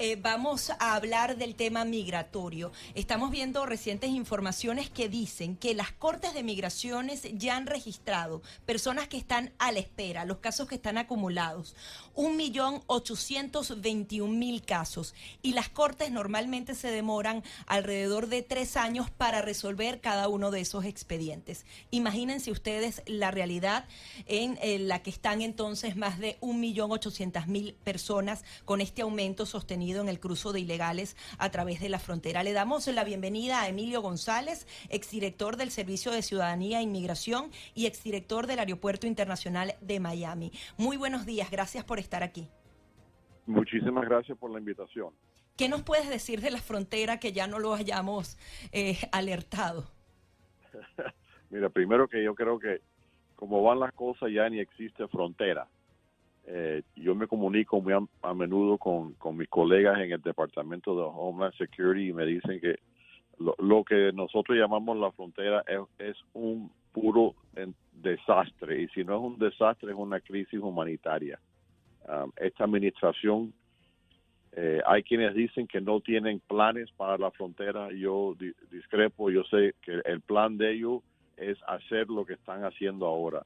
eh, vamos a hablar del tema migratorio. Estamos viendo recientes informaciones que dicen que las Cortes de Migraciones ya han registrado personas que están a la espera, los casos que están acumulados, 1.821.000 casos. Y las Cortes normalmente se demoran alrededor de tres años para resolver cada uno de esos expedientes. Imagínense ustedes la realidad en eh, la que están entonces más de 1.800.000 personas con este aumento sostenido en el cruzo de ilegales a través de la frontera. Le damos la bienvenida a Emilio González, exdirector del Servicio de Ciudadanía e Inmigración y exdirector del Aeropuerto Internacional de Miami. Muy buenos días, gracias por estar aquí. Muchísimas gracias por la invitación. ¿Qué nos puedes decir de la frontera que ya no lo hayamos eh, alertado? Mira, primero que yo creo que como van las cosas ya ni existe frontera. Eh, yo me comunico muy a, menudo con, mis colegas en el Departamento de Homeland Security y me dicen que lo, que nosotros llamamos la frontera es, un puro desastre. Y si no es un desastre es una crisis humanitaria. Um, esta administración, eh, hay quienes dicen que no tienen planes para la frontera, yo discrepo, yo sé que el plan de ellos es hacer lo que están haciendo ahora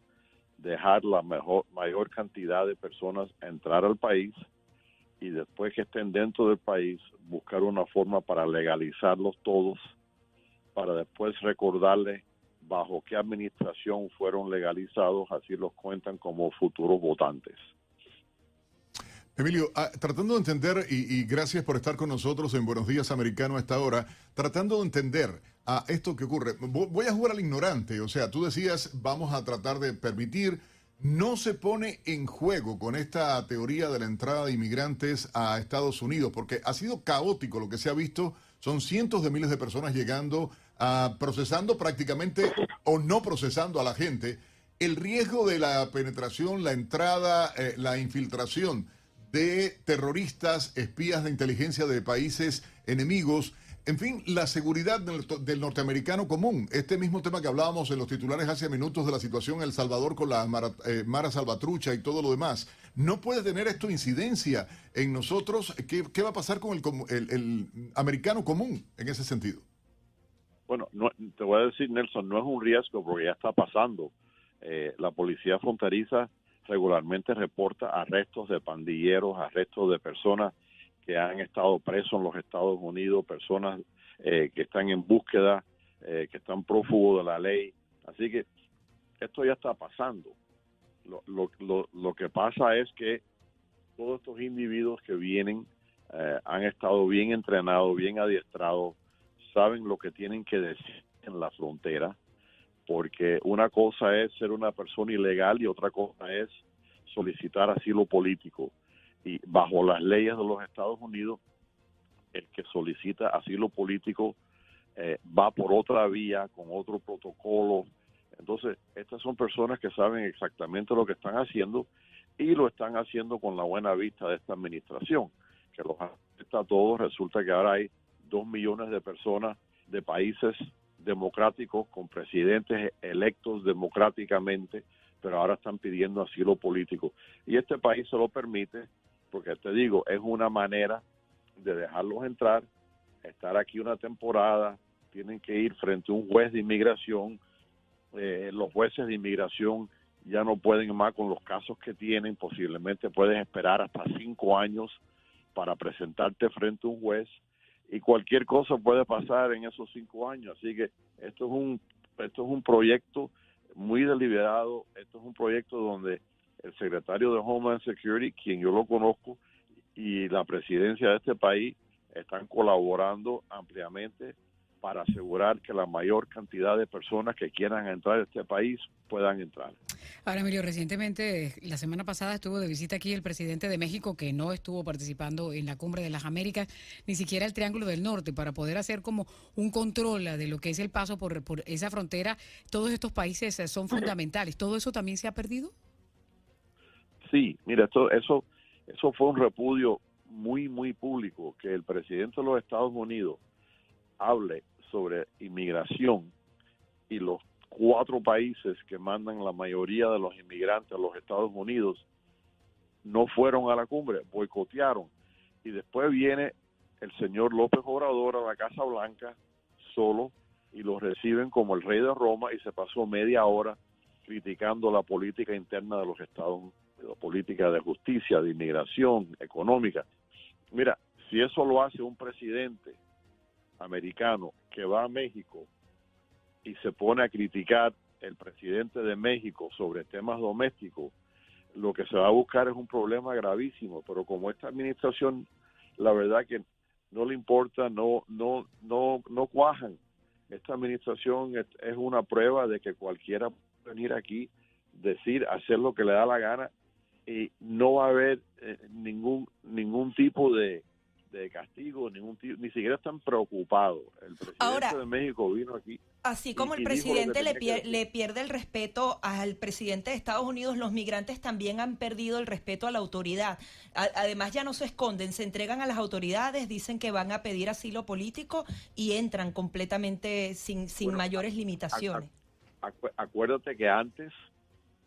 dejar la mejor, mayor cantidad de personas entrar al país y después que estén dentro del país buscar una forma para legalizarlos todos, para después recordarles bajo qué administración fueron legalizados, así los cuentan como futuros votantes. Emilio, ah, tratando de entender, y, gracias por estar con nosotros en Buenos Días Americano a esta hora, tratando de entender a esto que ocurre. Voy a jugar al ignorante, o sea, tú decías, vamos a tratar de permitir, no se pone en juego con esta teoría de la entrada de inmigrantes a Estados Unidos, porque ha sido caótico lo que se ha visto, son cientos de miles de personas llegando, a, procesando prácticamente o no procesando a la gente. El riesgo de la penetración, la entrada, eh, la infiltración de terroristas, espías de inteligencia de países enemigos, en fin, la seguridad del, norteamericano común. Este mismo tema que hablábamos en los titulares hace minutos de la situación en El Salvador con la eh, Mara, Salvatrucha y todo lo demás. No puede tener esto incidencia en nosotros. ¿Qué, va a pasar con el, americano común en ese sentido? Bueno, te voy a decir, Nelson, no es un riesgo porque ya está pasando. Eh, la policía fronteriza regularmente reporta arrestos de pandilleros, arrestos de personas que han estado presos en los Estados Unidos, personas eh, que están en búsqueda, eh, que están prófugos de la ley. Así que esto ya está pasando. Lo, lo, lo, que pasa es que todos estos individuos que vienen eh, han estado bien entrenados, bien adiestrados, saben lo que tienen que decir en la frontera, porque una cosa es ser una persona ilegal y otra cosa es solicitar asilo político y bajo las leyes de los Estados Unidos, el que solicita asilo político eh, va por otra vía, con otro protocolo. Entonces, estas son personas que saben exactamente lo que están haciendo y lo están haciendo con la buena vista de esta administración, que los afecta a todos. Resulta que ahora hay dos millones de personas de países democráticos con presidentes electos democráticamente, pero ahora están pidiendo asilo político. Y este país se lo permite porque te digo, es una manera de dejarlos entrar, estar aquí una temporada, tienen que ir frente a un juez de inmigración, eh, los jueces de inmigración ya no pueden más con los casos que tienen, posiblemente puedes esperar hasta cinco años para presentarte frente a un juez y cualquier cosa puede pasar en esos cinco años, así que esto es un esto es un proyecto muy deliberado, esto es un proyecto donde el secretario de Homeland Security, quien yo lo conozco, y la presidencia de este país están colaborando ampliamente para asegurar que la mayor cantidad de personas que quieran entrar a este país puedan entrar. Ahora, Emilio, recientemente, la semana pasada estuvo de visita aquí el presidente de México, que no estuvo participando en la cumbre de las Américas, ni siquiera el Triángulo del Norte, para poder hacer como un control de lo que es el paso por, por esa frontera. Todos estos países son fundamentales. ¿Todo eso también se ha perdido? Sí, mira, esto, eso, eso fue un repudio muy, muy público que el presidente de los Estados Unidos hable sobre inmigración y los cuatro países que mandan la mayoría de los inmigrantes a los Estados Unidos no fueron a la cumbre, boicotearon. Y después viene el señor López Obrador a la Casa Blanca solo y lo reciben como el rey de Roma y se pasó media hora criticando la política interna de los Estados Unidos, política de justicia, de inmigración, económica. Mira, si eso lo hace un presidente americano que va a México y se pone a criticar el presidente de México sobre temas domésticos, lo que se va a buscar es un problema gravísimo, pero como esta administración, la verdad que no le importa, no, no, no, no cuajan. Esta administración es, es una prueba de que cualquiera puede venir aquí, decir, hacer lo que le da la gana y no va a haber eh, ningún ningún tipo de, de castigo, ningún tipo, ni siquiera están preocupados. El presidente Ahora- de México vino aquí Así como Y- el presidente le, que pier- le pierde el respeto al presidente de Estados Unidos, los migrantes también han perdido el respeto a la autoridad. A- además ya no se esconden, se entregan a las autoridades, dicen que van a pedir asilo político y entran completamente sin, sin Bueno, mayores limitaciones. Acu- acuérdate que antes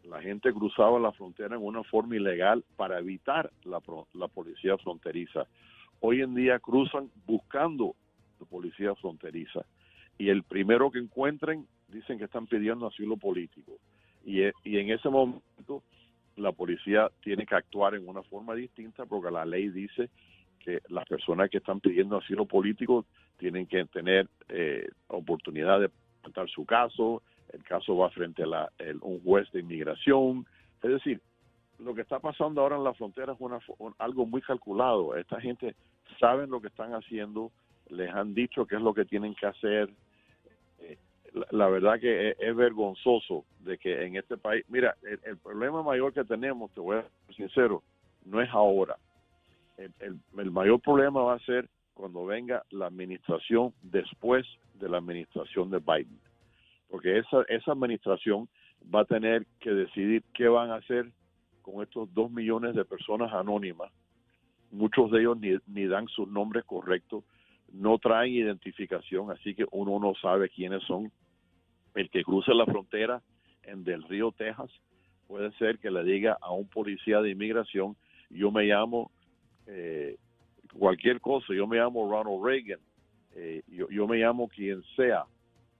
la gente cruzaba la frontera en una forma ilegal para evitar la, la policía fronteriza. Hoy en día cruzan buscando la policía fronteriza y el primero que encuentren dicen que están pidiendo asilo político. Y, e- y en ese momento la policía tiene que actuar en una forma distinta porque la ley dice que las personas que están pidiendo asilo político tienen que tener eh, oportunidad de presentar su caso, el caso va frente a la, el- un juez de inmigración. Es decir, lo que está pasando ahora en la frontera es una, algo muy calculado. Esta gente saben lo que están haciendo, les han dicho qué es lo que tienen que hacer. Eh, la, verdad que es, vergonzoso de que en este país, mira, el, problema mayor que tenemos, te voy a ser sincero, no es ahora. El- el mayor problema va a ser cuando venga la administración después de la administración de Biden porque esa, esa administración va a tener que decidir qué van a hacer con estos dos millones de personas anónimas. Muchos de ellos ni, ni dan sus nombres correctos, no traen identificación, así que uno no sabe quiénes son. El que cruce la frontera en Del Río, Texas, puede ser que le diga a un policía de inmigración, yo me llamo eh, cualquier cosa, yo me llamo Ronald Reagan, eh, yo, yo me llamo quien sea,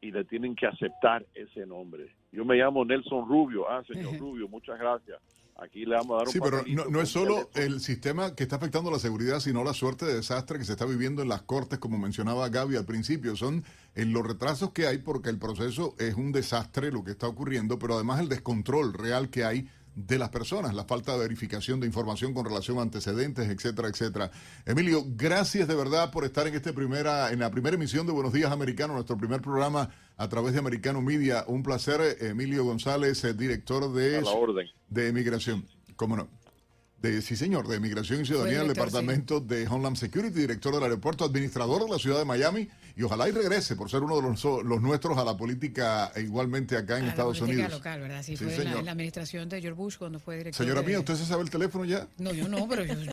y le tienen que aceptar ese nombre. Yo me llamo Nelson Rubio. Ah, señor Rubio, muchas gracias. Aquí le vamos a dar un Sí, pero no, no es solo el sistema que está afectando la seguridad, sino la suerte de desastre que se está viviendo en las cortes, como mencionaba Gaby al principio. Son en los retrasos que hay porque el proceso es un desastre lo que está ocurriendo, pero además el descontrol real que hay de las personas, la falta de verificación de información con relación a antecedentes, etcétera, etcétera. Emilio, gracias de verdad por estar en este primera, en la primera emisión de Buenos Días Americano, nuestro primer programa a través de Americano Media. Un placer, Emilio González, eh, director de A la orden. de Migración, ¿cómo no? De, sí, señor, de Migración y Ciudadanía del sí. Departamento de Homeland Security, director del aeropuerto, administrador de la ciudad de Miami, y ojalá y regrese por ser uno de los, los nuestros a la política igualmente acá en a Estados Unidos. local, ¿verdad? Sí, Sí, fue en la, señor. en la administración de George Bush cuando fue director. Señora de- mía, ¿usted se sabe el teléfono ya? No, yo no, pero yo,